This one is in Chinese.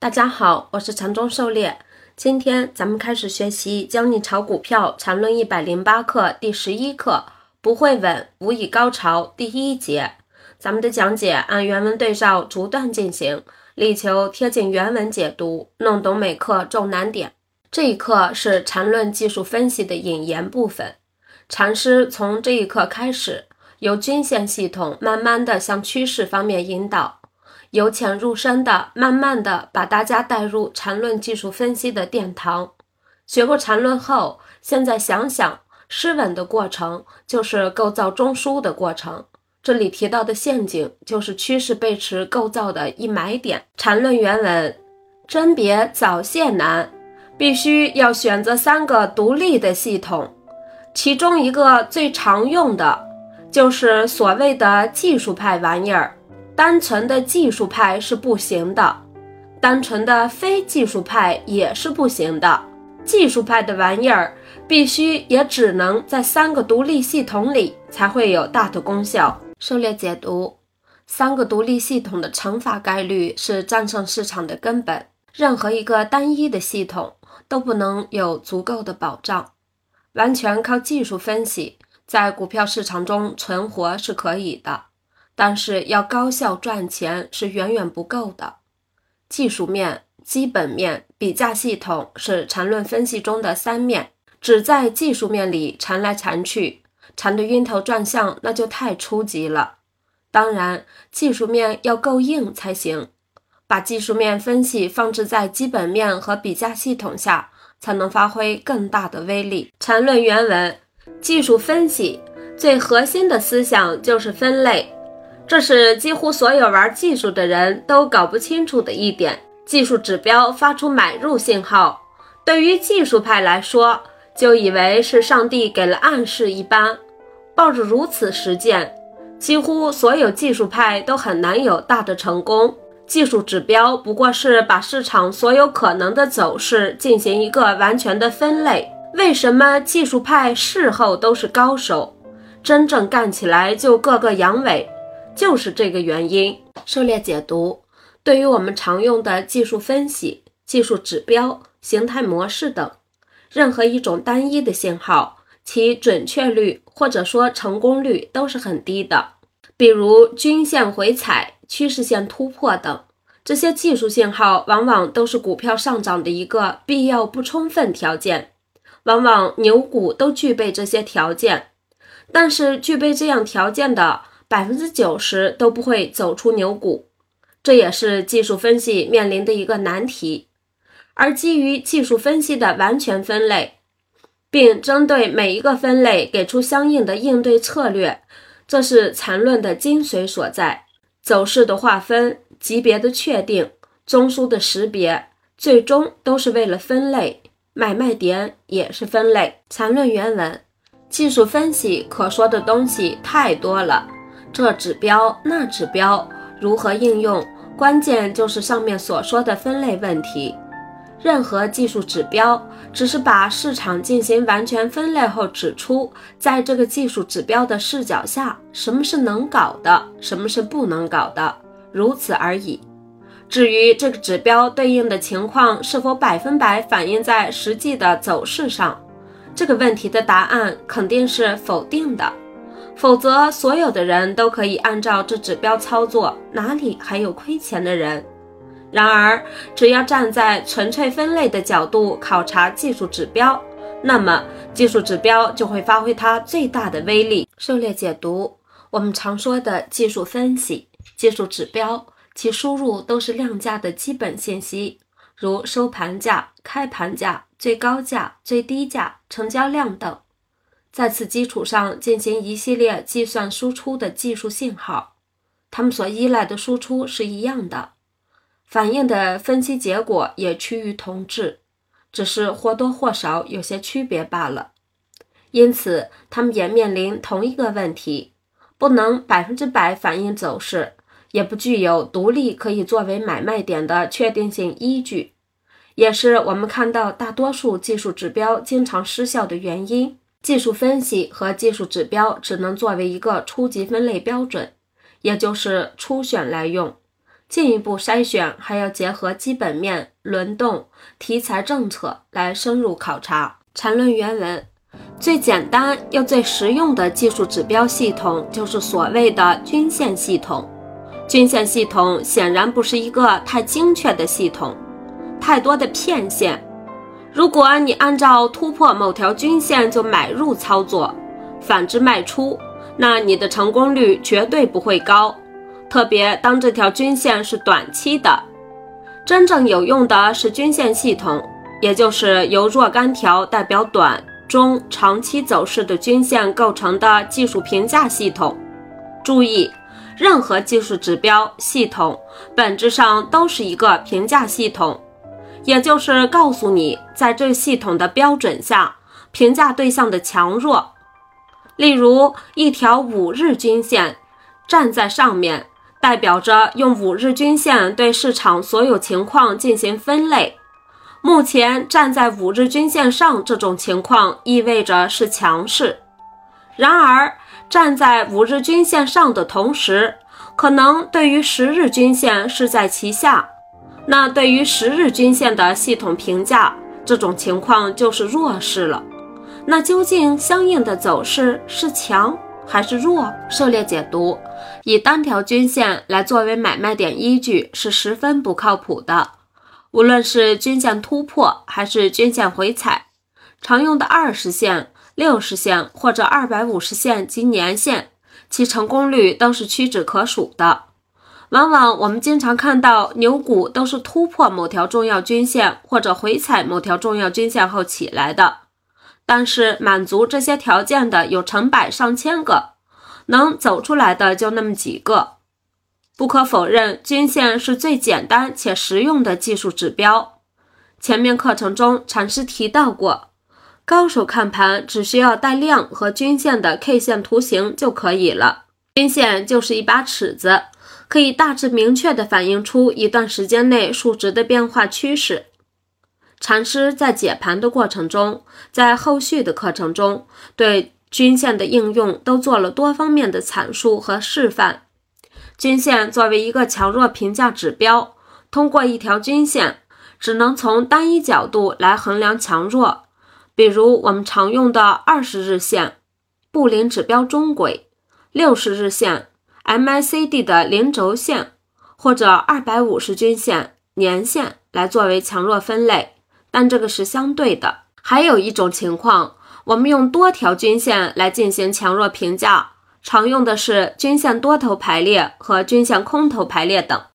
大家好，我是禅中狩猎。今天咱们开始学习《教你炒股票禅论一百零八课》第十一课，不会稳，无以高潮。第一节，咱们的讲解按原文对照逐段进行，力求贴近原文解读，弄懂每课重难点。这一课是禅论技术分析的引言部分。禅师从这一课开始，由均线系统慢慢的向趋势方面引导。由浅入深的，慢慢的把大家带入缠论技术分析的殿堂。学过缠论后，现在想想，失稳的过程就是构造中枢的过程。这里提到的陷阱，就是趋势背驰构造的一买点。缠论原文：甄别早泄难，必须要选择三个独立的系统，其中一个最常用的，就是所谓的技术派玩意儿。单纯的技术派是不行的，单纯的非技术派也是不行的。技术派的玩意儿必须也只能在三个独立系统里才会有大的功效。狩猎解读：三个独立系统的乘法概率是战胜市场的根本，任何一个单一的系统都不能有足够的保障。完全靠技术分析在股票市场中存活是可以的。但是要高效赚钱是远远不够的。技术面、基本面、比价系统是缠论分析中的三面，只在技术面里缠来缠去，缠得晕头转向，那就太初级了。当然，技术面要够硬才行。把技术面分析放置在基本面和比价系统下，才能发挥更大的威力。缠论原文：技术分析最核心的思想就是分类。这是几乎所有玩技术的人都搞不清楚的一点。技术指标发出买入信号，对于技术派来说，就以为是上帝给了暗示一般。抱着如此实践，几乎所有技术派都很难有大的成功。技术指标不过是把市场所有可能的走势进行一个完全的分类。为什么技术派事后都是高手，真正干起来就个个阳痿？就是这个原因。狩猎解读对于我们常用的技术分析、技术指标、形态模式等，任何一种单一的信号，其准确率或者说成功率都是很低的。比如均线回踩、趋势线突破等这些技术信号，往往都是股票上涨的一个必要不充分条件。往往牛股都具备这些条件，但是具备这样条件的。百分之九十都不会走出牛股，这也是技术分析面临的一个难题。而基于技术分析的完全分类，并针对每一个分类给出相应的应对策略，这是缠论的精髓所在。走势的划分、级别的确定、中枢的识别，最终都是为了分类。买卖点也是分类。缠论原文：技术分析可说的东西太多了。这指标那指标如何应用？关键就是上面所说的分类问题。任何技术指标只是把市场进行完全分类后，指出在这个技术指标的视角下，什么是能搞的，什么是不能搞的，如此而已。至于这个指标对应的情况是否百分百反映在实际的走势上，这个问题的答案肯定是否定的。否则，所有的人都可以按照这指标操作，哪里还有亏钱的人？然而，只要站在纯粹分类的角度考察技术指标，那么技术指标就会发挥它最大的威力。狩猎解读，我们常说的技术分析、技术指标，其输入都是量价的基本信息，如收盘价、开盘价、最高价、最低价、成交量等。在此基础上进行一系列计算输出的技术信号，它们所依赖的输出是一样的，反映的分析结果也趋于同质，只是或多或少有些区别罢了。因此，它们也面临同一个问题：不能百分之百反映走势，也不具有独立可以作为买卖点的确定性依据，也是我们看到大多数技术指标经常失效的原因。技术分析和技术指标只能作为一个初级分类标准，也就是初选来用。进一步筛选还要结合基本面、轮动、题材、政策来深入考察。缠论原文：最简单又最实用的技术指标系统就是所谓的均线系统。均线系统显然不是一个太精确的系统，太多的骗线。如果你按照突破某条均线就买入操作，反之卖出，那你的成功率绝对不会高。特别当这条均线是短期的，真正有用的是均线系统，也就是由若干条代表短、中、长期走势的均线构成的技术评价系统。注意，任何技术指标系统本质上都是一个评价系统，也就是告诉你在这系统的标准下评价对象的强弱。例如，一条五日均线站在上面。代表着用五日均线对市场所有情况进行分类。目前站在五日均线上这种情况意味着是强势。然而，站在五日均线上的同时，可能对于十日均线是在其下。那对于十日均线的系统评价，这种情况就是弱势了。那究竟相应的走势是强？还是弱，狩猎解读以单条均线来作为买卖点依据是十分不靠谱的。无论是均线突破还是均线回踩，常用的二十线、六十线或者二百五十线及年线，其成功率都是屈指可数的。往往我们经常看到牛股都是突破某条重要均线或者回踩某条重要均线后起来的。但是满足这些条件的有成百上千个，能走出来的就那么几个。不可否认，均线是最简单且实用的技术指标。前面课程中禅师提到过，高手看盘只需要带量和均线的 K 线图形就可以了。均线就是一把尺子，可以大致明确地反映出一段时间内数值的变化趋势。禅师在解盘的过程中，在后续的课程中，对均线的应用都做了多方面的阐述和示范。均线作为一个强弱评价指标，通过一条均线，只能从单一角度来衡量强弱，比如我们常用的二十日线、布林指标中轨、六十日线、MACD 的零轴线，或者二百五十均线、年线来作为强弱分类。但这个是相对的。还有一种情况，我们用多条均线来进行强弱评价，常用的是均线多头排列和均线空头排列等。